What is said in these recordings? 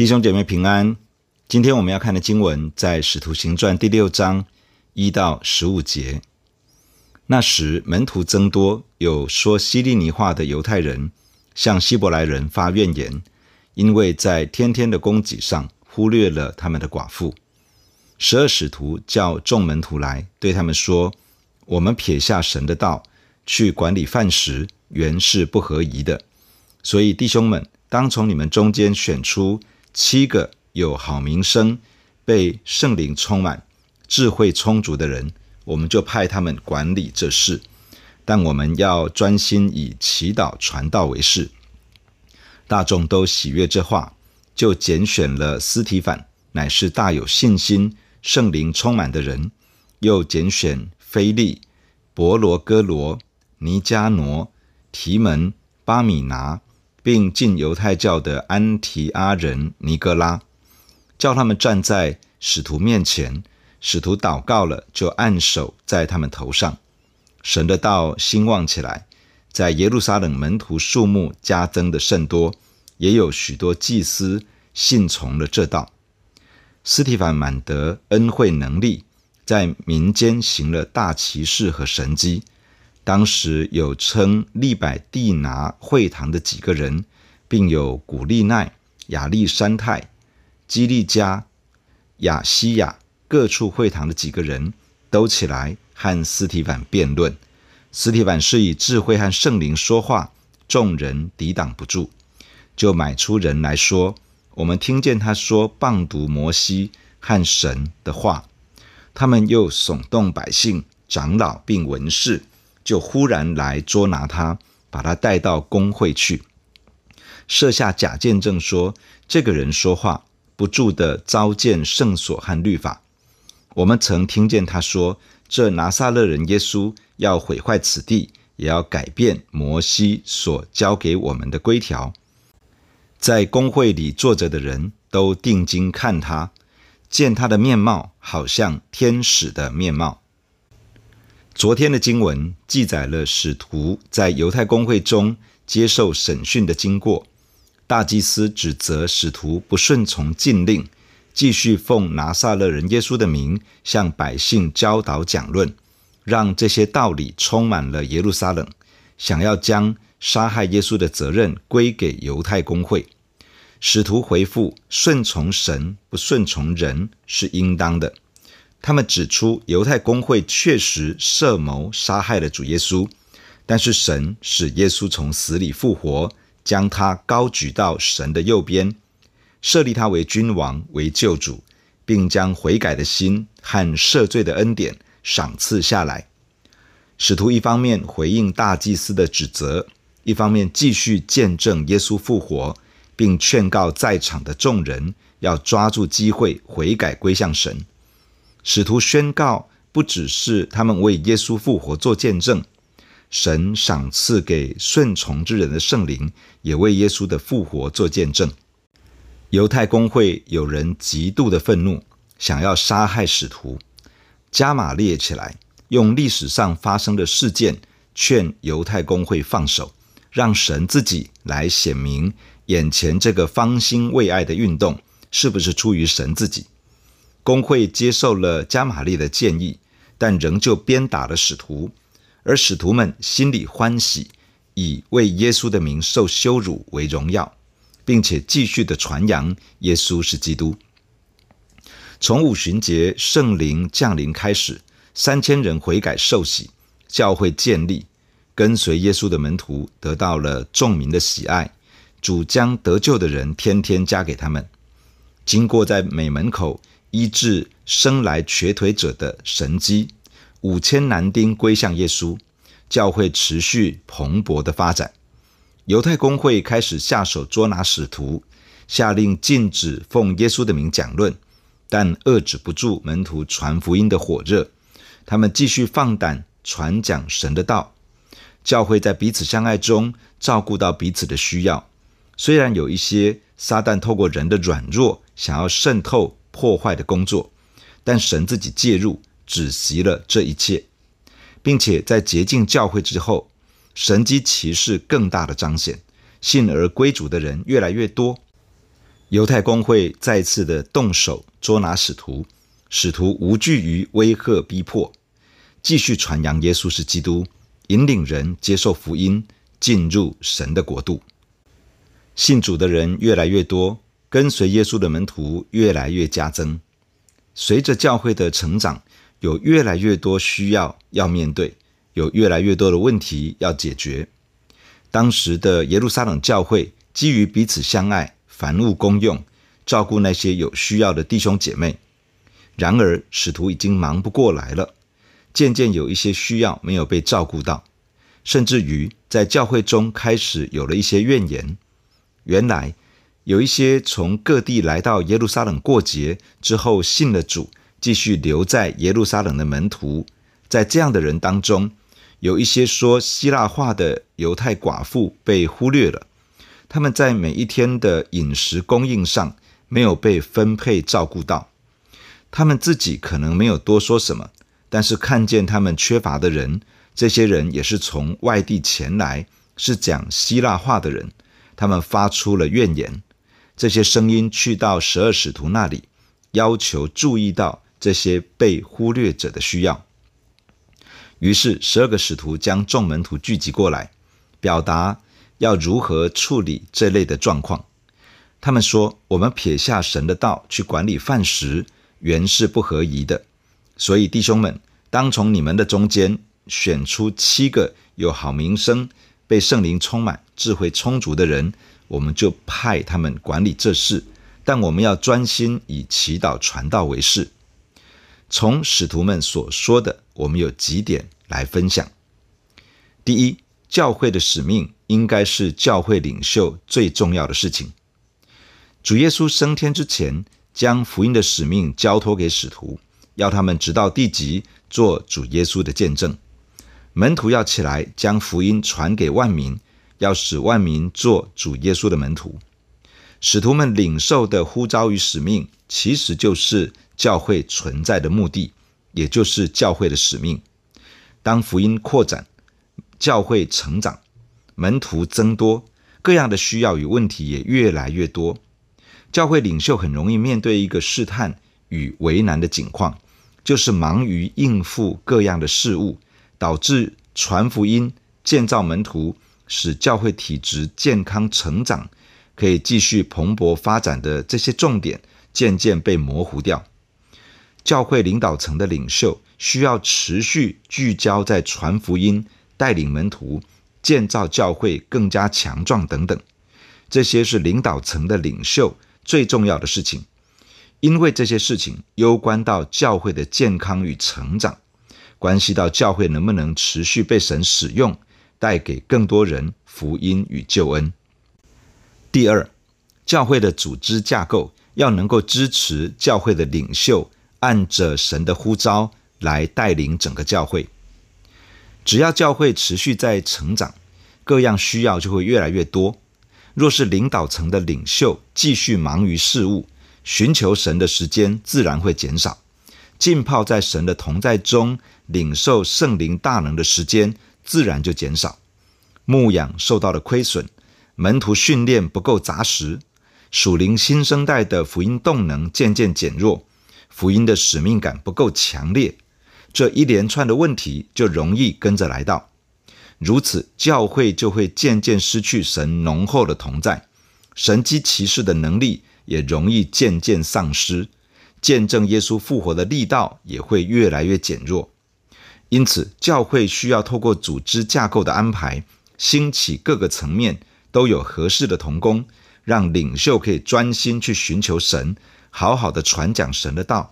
弟兄姐妹平安。今天我们要看的经文在《使徒行传》第六章一到十五节。那时门徒增多，有说希利尼话的犹太人向希伯来人发怨言，因为在天天的供给上忽略了他们的寡妇。十二使徒叫众门徒来，对他们说：“我们撇下神的道，去管理饭食，原是不合宜的。所以弟兄们，当从你们中间选出。”七个有好名声、被圣灵充满、智慧充足的人，我们就派他们管理这事。但我们要专心以祈祷传道为事。大众都喜悦这话，就拣选了斯提凡，乃是大有信心、圣灵充满的人；又拣选腓利、伯罗哥罗、尼迦挪、提门、巴米拿。并进犹太教的安提阿人尼哥拉，叫他们站在使徒面前。使徒祷告了，就按手在他们头上。神的道兴旺起来，在耶路撒冷门徒数目加增的甚多，也有许多祭司信从了这道。斯提凡满得恩惠能力，在民间行了大奇事和神迹。当时有称利百地拿会堂的几个人，并有古利奈、亚历山太、基利加、亚西亚各处会堂的几个人都起来和司提反辩论。司提反是以智慧和圣灵说话，众人抵挡不住，就买出人来说：“我们听见他说谤读摩西和神的话。”他们又耸动百姓、长老并文士。就忽然来捉拿他，把他带到公会去，设下假见证说，这个人说话不住地糟践圣所和律法。我们曾听见他说，这拿撒勒人耶稣要毁坏此地，也要改变摩西所交给我们的规条。在公会里坐着的人都定睛看他，见他的面貌好像天使的面貌。昨天的经文记载了使徒在犹太公会中接受审讯的经过。大祭司指责使徒不顺从禁令，继续奉拿撒勒人耶稣的名向百姓教导讲论，让这些道理充满了耶路撒冷，想要将杀害耶稣的责任归给犹太公会。使徒回复：顺从神，不顺从人是应当的。他们指出，犹太公会确实设谋杀害了主耶稣，但是神使耶稣从死里复活，将他高举到神的右边，设立他为君王、为救主，并将悔改的心和赦罪的恩典赏赐下来。使徒一方面回应大祭司的指责，一方面继续见证耶稣复活，并劝告在场的众人要抓住机会悔改归向神。使徒宣告，不只是他们为耶稣复活做见证，神赏赐给顺从之人的圣灵，也为耶稣的复活做见证。犹太公会有人极度的愤怒，想要杀害使徒，加玛列起来，用历史上发生的事件劝犹太公会放手，让神自己来显明眼前这个方兴未艾的运动是不是出于神自己。工会接受了加玛利的建议，但仍旧鞭打了使徒，而使徒们心里欢喜，以为耶稣的名受羞辱为荣耀，并且继续的传扬耶稣是基督。从五旬节圣灵降临开始，三千人悔改受洗，教会建立，跟随耶稣的门徒得到了众民的喜爱，主将得救的人天天加给他们。经过在美门口。医治生来瘸腿者的神迹，五千男丁归向耶稣，教会持续蓬勃的发展。犹太公会开始下手捉拿使徒，下令禁止奉耶稣的名讲论，但遏制不住门徒传福音的火热。他们继续放胆传讲神的道。教会在彼此相爱中照顾到彼此的需要。虽然有一些撒旦透过人的软弱想要渗透。破坏的工作，但神自己介入，止息了这一切，并且在洁净教会之后，神迹奇事更大的彰显，信而归主的人越来越多。犹太公会再次的动手捉拿使徒，使徒无惧于威吓逼迫，继续传扬耶稣是基督，引领人接受福音，进入神的国度。信主的人越来越多，跟随耶稣的门徒越来越加增。随着教会的成长，有越来越多需要要面对，有越来越多的问题要解决。当时的耶路撒冷教会基于彼此相爱。凡物公用，照顾那些有需要的弟兄姐妹。然而，使徒已经忙不过来了，渐渐有一些需要没有被照顾到，甚至于在教会中开始有了一些怨言。原来，有一些从各地来到耶路撒冷过节之后信了主，继续留在耶路撒冷的门徒，在这样的人当中，有一些说希腊话的犹太寡妇被忽略了。他们在每一天的饮食供应上没有被分配照顾到，他们自己可能没有多说什么，但是看见他们缺乏的人，这些人也是从外地前来，是讲希腊话的人，他们发出了怨言。这些声音去到十二使徒那里，要求注意到这些被忽略者的需要。于是十二个使徒将众门徒聚集过来，表达。要如何处理这类的状况？他们说：“我们撇下神的道去管理饭食，原是不合宜的。所以弟兄们，当从你们的中间选出七个有好名声、被圣灵充满、智慧充足的人，我们就派他们管理这事。但我们要专心以祈祷传道为事。”从使徒们所说的，我们有几点来分享。第一，教会的使命。应该是教会领袖最重要的事情。主耶稣升天之前，将福音的使命交托给使徒，要他们直到地极做主耶稣的见证。门徒要起来将福音传给万民，要使万民做主耶稣的门徒。使徒们领受的呼召与使命，其实就是教会存在的目的，也就是教会的使命。当福音扩展，教会成长。门徒增多，各样的需要与问题也越来越多。教会领袖很容易面对一个试探与为难的境况，就是忙于应付各样的事务，导致传福音、建造门徒、使教会体质健康成长，可以继续蓬勃发展的这些重点渐渐被模糊掉。教会领导层的领袖需要持续聚焦在传福音、带领门徒。建造教会更加强壮等等，这些是领导层的领袖最重要的事情，因为这些事情攸关到教会的健康与成长，关系到教会能不能持续被神使用，带给更多人福音与救恩。第二，教会的组织架构要能够支持教会的领袖按着神的呼召来带领整个教会。只要教会持续在成长，各样需要就会越来越多。若是领导层的领袖继续忙于事务，寻求神的时间自然会减少，浸泡在神的同在中，领受圣灵大能的时间自然就减少。牧养受到了亏损，门徒训练不够扎实，属灵新生代的福音动能渐渐减弱，福音的使命感不够强烈。这一连串的问题就容易跟着来到，如此教会就会渐渐失去神浓厚的同在，神迹奇事的能力也容易渐渐丧失，见证耶稣复活的力道也会越来越减弱。因此，教会需要透过组织架构的安排，兴起各个层面都有合适的同工，让领袖可以专心去寻求神，好好的传讲神的道，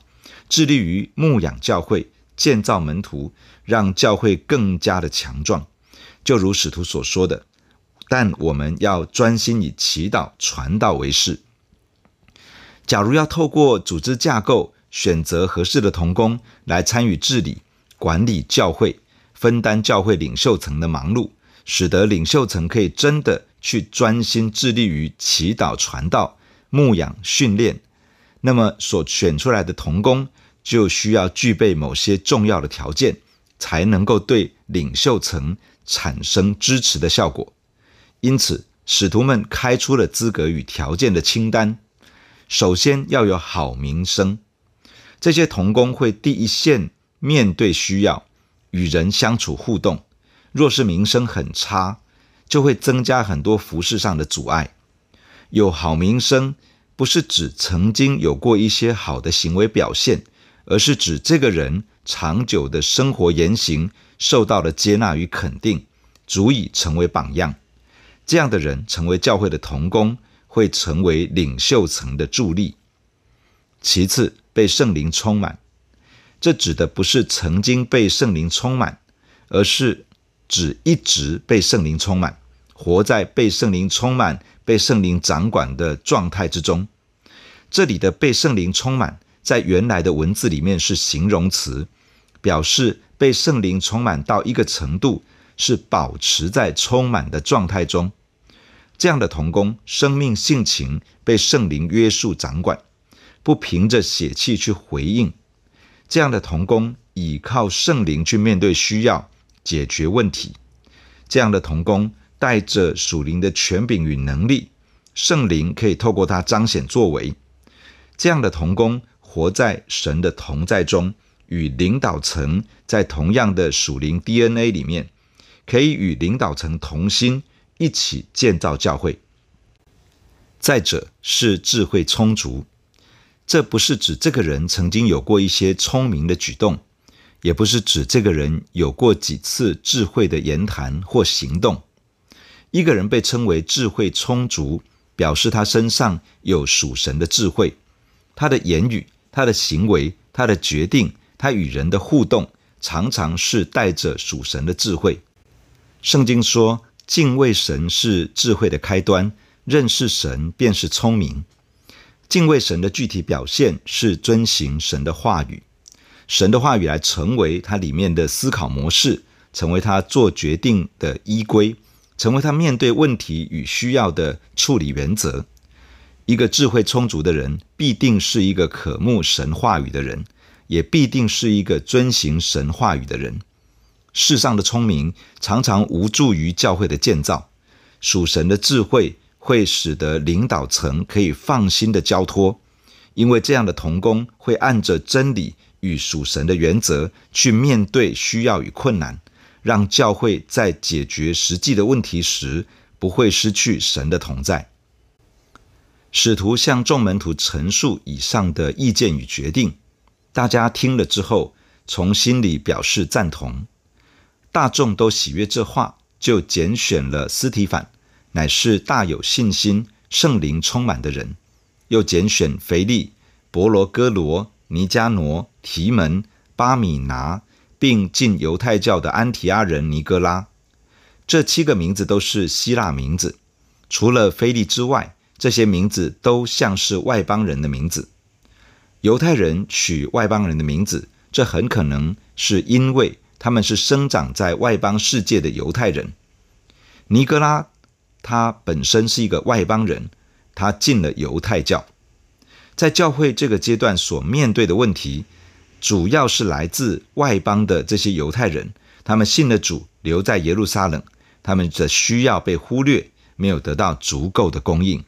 致力于牧养教会。建造门徒，让教会更加的强壮，就如使徒所说的。但我们要专心以祈祷、传道为事。假如要透过组织架构，选择合适的同工来参与治理、管理教会，分担教会领袖层的忙碌，使得领袖层可以真的去专心致力于祈祷、传道、牧养、训练，那么所选出来的童工。就需要具备某些重要的条件，才能够对领袖层产生支持的效果。因此，使徒们开出了资格与条件的清单，首先要有好名声。这些童工会第一线面对需要，与人相处互动。若是名声很差，就会增加很多服饰上的阻碍。有好名声，不是指曾经有过一些好的行为表现，而是指这个人长久的生活言行受到了接纳与肯定，足以成为榜样。这样的人成为教会的同工，会成为领袖层的助力。其次，被圣灵充满，这指的不是曾经被圣灵充满，而是指一直被圣灵充满，活在被圣灵充满、被圣灵掌管的状态之中。这里的被圣灵充满，在原来的文字里面是形容词，表示被圣灵充满到一个程度，是保持在充满的状态中。这样的童工，生命性情被圣灵约束掌管。不凭着血气去回应，这样的童工倚靠圣灵去面对需要、解决问题。这样的同工带着属灵的权柄与能力，圣灵可以透过他彰显作为。这样的同工活在神的同在中，与领导层在同样的属灵 DNA 里面，可以与领导层同心，一起建造教会。再者是智慧充足。这不是指这个人曾经有过一些聪明的举动，也不是指这个人有过几次智慧的言谈或行动。一个人被称为智慧充足，表示他身上有属神的智慧，他的言语、他的行为、他的决定、他与人的互动，常常是带着属神的智慧。圣经说，敬畏神是智慧的开端，认识神便是聪明。敬畏神的具体表现是遵行神的话语，神的话语来成为他里面的思考模式，成为他做决定的依归，成为他面对问题与需要的处理原则。一个智慧充足的人，必定是一个渴慕神话语的人，也必定是一个遵行神话语的人。世上的聪明常常无助于教会的建造，属神的智慧。会使得领导层可以放心的交托，因为这样的同工会按着真理与属神的原则去面对需要与困难，让教会在解决实际的问题时不会失去神的同在。使徒向众门徒陈述以上的意见与决定，大家听了之后，从心里表示赞同，大众都喜悦这话，就拣选了斯提凡。乃是大有信心、圣灵充满的人，又拣选腓利、伯罗哥罗、尼加挪、提门、巴米拿，并进犹太教的安提阿人尼哥拉。这七个名字都是希腊名字，除了菲利之外，这些名字都像是外邦人的名字。犹太人取外邦人的名字，这很可能是因为他们是生长在外邦世界的犹太人。尼哥拉。他本身是一个外邦人，他进了犹太教，在教会这个阶段所面对的问题，主要是来自外邦的这些犹太人，他们信了主，留在耶路撒冷，他们的需要被忽略，没有得到足够的供应。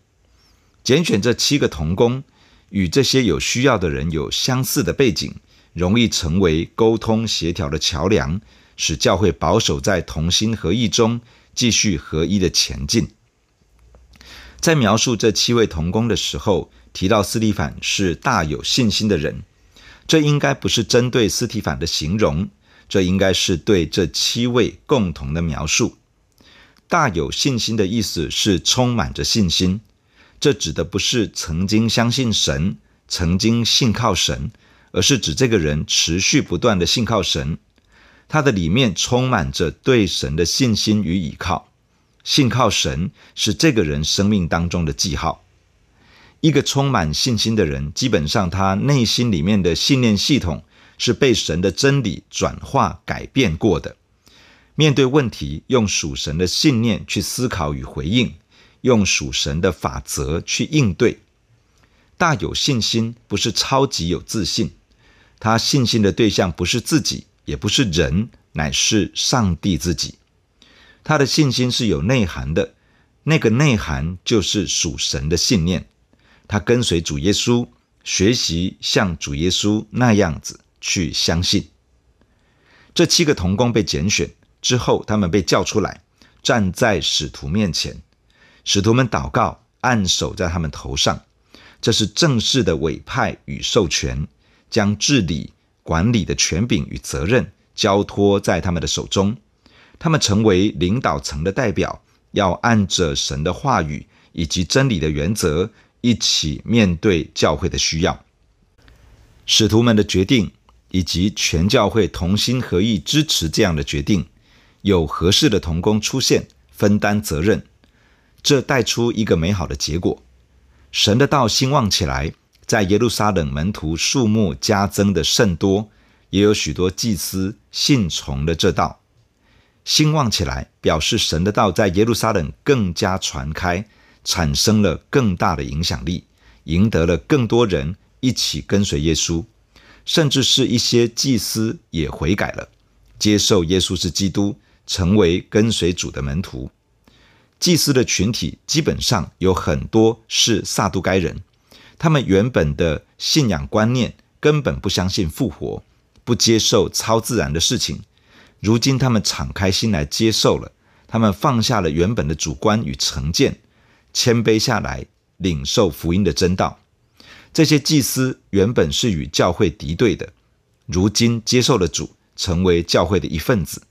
拣选这七个童工，与这些有需要的人有相似的背景，容易成为沟通协调的桥梁，使教会保守在同心合意中。继续合一的前进。在描述这七位同工的时候，提到斯蒂凡是大有信心的人，这应该不是针对斯蒂凡的形容，这应该是对这七位共同的描述。大有信心的意思是充满着信心，这指的不是曾经相信神、曾经信靠神，而是指这个人持续不断的信靠神。他的里面充满着对神的信心与倚靠，信靠神是这个人生命当中的记号。一个充满信心的人，基本上他内心里面的信念系统是被神的真理转化改变过的。面对问题，用属神的信念去思考与回应，用属神的法则去应对。大有信心不是超级有自信，他信心的对象不是自己。也不是人，乃是上帝自己。他的信心是有内涵的，那个内涵就是属神的信念。他跟随主耶稣，学习像主耶稣那样子去相信。这七个童工被拣选之后，他们被叫出来，站在使徒面前。使徒们祷告，按手在他们头上，这是正式的委派与授权，将治理管理的权柄与责任交托在他们的手中。他们成为领导层的代表，要按着神的话语以及真理的原则，一起面对教会的需要。使徒们的决定。以及全教会同心合意支持这样的决定，有合适的同工出现，分担责任，这带出一个美好的结果。神的道兴旺起来，在耶路撒冷门徒数目加增的甚多，也有许多祭司信从了这道。兴旺起来，表示神的道在耶路撒冷更加传开，产生了更大的影响力，赢得了更多人一起跟随耶稣。甚至是一些祭司也悔改了，接受耶稣是基督，成为跟随主的门徒。祭司的群体基本上有很多是撒都该人，他们原本的信仰观念根本不相信复活，不接受超自然的事情。如今他们敞开心来接受了，他们放下了原本的主观与成见，谦卑下来领受福音的真道。这些祭司原本是与教会敌对的，如今接受了主，成为教会的一份子。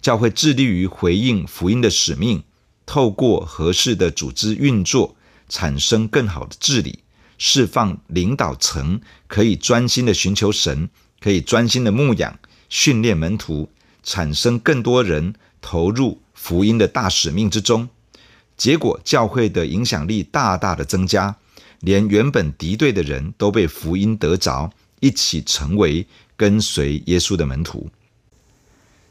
教会致力于回应福音的使命，透过合适的组织运作，产生更好的治理，释放领导层可以专心的寻求神，可以专心的牧养、训练门徒，产生更多人投入福音的大使命之中。结果，教会的影响力大大的增加。连原本敌对的人都被福音得着，一起成为跟随耶稣的门徒。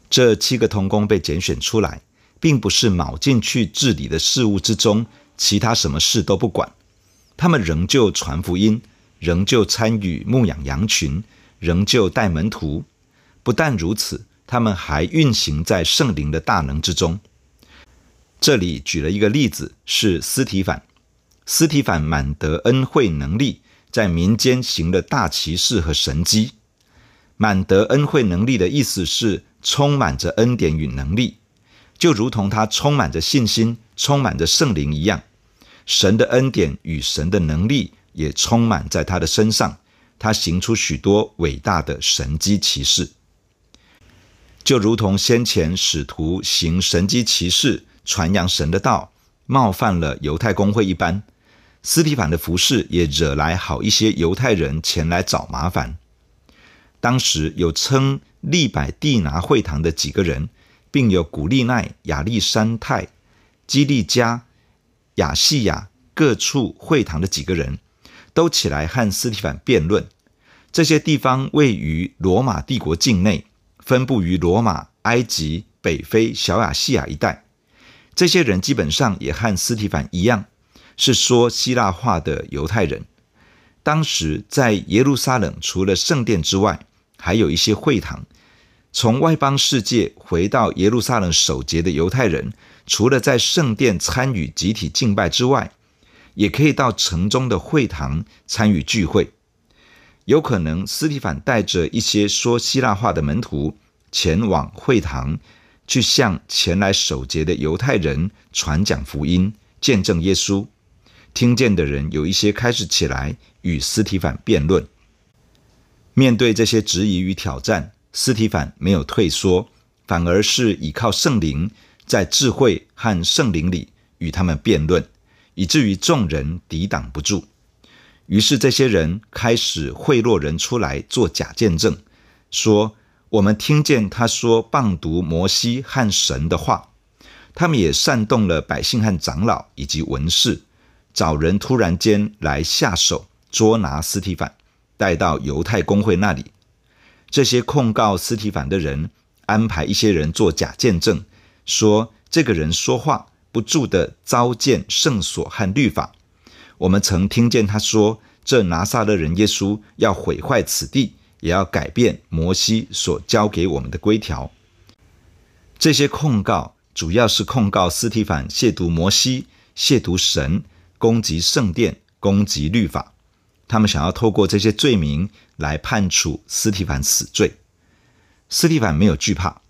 这七个同工被拣选出来，并不是卯进去治理的事物之中，其他什么事都不管。他们仍旧传福音，仍旧参与牧养羊群，仍旧带门徒。不但如此，他们还运行在圣灵的大能之中。这里举了一个例子，是斯提反。斯提反满得恩惠能力，在民间行了大奇事和神迹。满得恩惠能力的意思是充满着恩典与能力，就如同他充满着信心、充满着圣灵一样。神的恩典与神的能力也充满在他的身上，他行出许多伟大的神迹奇事，就如同先前使徒行神迹奇事、传扬神的道，冒犯了犹太公会一般。斯提凡的服饰也惹来好一些犹太人前来找麻烦。当时有称利百地拿会堂的几个人，并有古利奈、亚历山太、基利加、亚细亚各处会堂的几个人，都起来和斯提凡辩论。这些地方位于罗马帝国境内，分布于罗马、埃及、北非、小亚细亚一带。这些人基本上也和斯提凡一样。是说希腊话的犹太人。当时在耶路撒冷，除了圣殿之外，还有一些会堂。从外邦世界回到耶路撒冷守节的犹太人，除了在圣殿参与集体敬拜之外，也可以到城中的会堂参与聚会。有可能斯提凡带着一些说希腊话的门徒前往会堂，去向前来守节的犹太人传讲福音，见证耶稣。听见的人有一些开始起来与斯提凡辩论。面对这些质疑与挑战，斯提凡没有退缩，反而是倚靠圣灵，在智慧和圣灵里与他们辩论，以至于众人抵挡不住。于是这些人开始贿赂人出来做假见证，说：“我们听见他说谤读摩西和神的话。”他们也煽动了百姓和长老以及文士。找人突然间来下手捉拿斯提凡，带到犹太公会那里。这些控告斯提凡的人安排一些人做假见证，说这个人说话不住地糟践圣所和律法。我们曾听见他说，这拿撒勒人耶稣要毁坏此地，也要改变摩西所交给我们的规条。这些控告主要是控告斯提凡亵渎摩西、亵渎神。攻击圣殿，攻击律法，他们想要透过这些罪名来判处斯提凡死罪。斯提凡没有惧怕，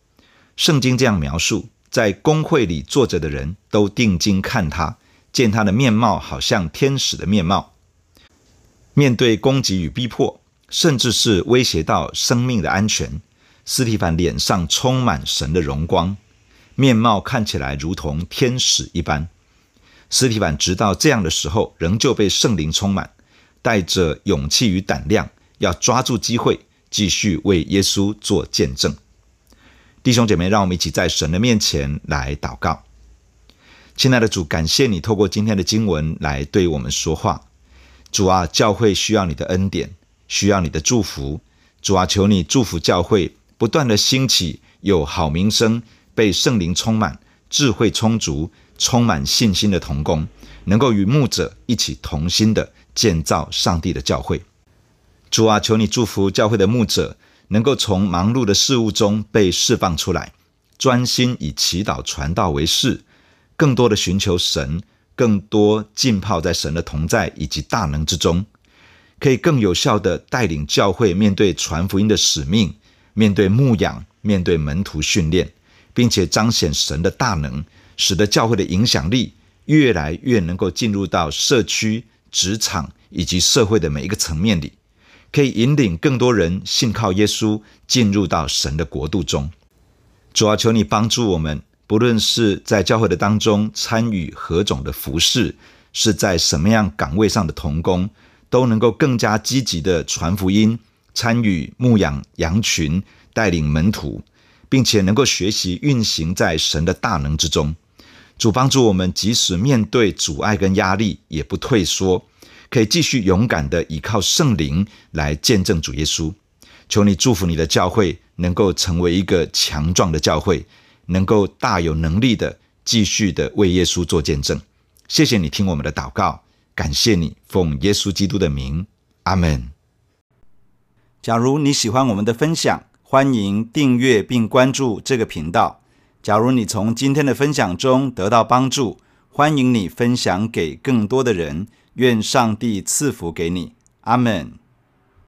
圣经这样描述：在公会里坐着的人都定睛看他，见他的面貌好像天使的面貌。面对攻击与逼迫，甚至是威胁到生命的安全，司提凡脸上充满神的荣光，面貌看起来如同天使一般。司提凡直到这样的时候，仍旧被圣灵充满，带着勇气与胆量，要抓住机会，继续为耶稣做见证。弟兄姐妹，让我们一起在神的面前来祷告。亲爱的主，感谢你透过今天的经文来对我们说话。主啊，教会需要你的恩典，需要你的祝福。主啊，求你祝福教会，不断的兴起，有好名声，被圣灵充满，智慧充足，充满信心的同工，能够与牧者一起同心的建造上帝的教会。主啊，求你祝福教会的牧者，能够从忙碌的事物中被释放出来，专心以祈祷传道为事，更多的寻求神。更多浸泡在神的同在以及大能之中，可以更有效地带领教会面对传福音的使命，面对牧养，面对门徒训练，并且彰显神的大能，使得教会的影响力越来越能够进入到社区、职场以及社会的每一个层面里，可以引领更多人信靠耶稣，进入到神的国度中。主啊，求你帮助我们。不论是在教会的当中参与何种的服饰，是在什么样岗位上的同工，都能够更加积极的传福音，参与牧养羊群，带领门徒，并且能够学习运行在神的大能之中。主帮助我们，即使面对阻碍跟压力，也不退缩，可以继续勇敢的依靠圣灵来见证主耶稣。求你祝福你的教会，能够成为一个强壮的教会。能够大有能力的继续的为耶稣做见证，谢谢你听我们的祷告，感谢你奉耶稣基督的名，阿门。假如你喜欢我们的分享，欢迎订阅并关注这个频道。假如你从今天的分享中得到帮助，欢迎你分享给更多的人。愿上帝赐福给你，阿门。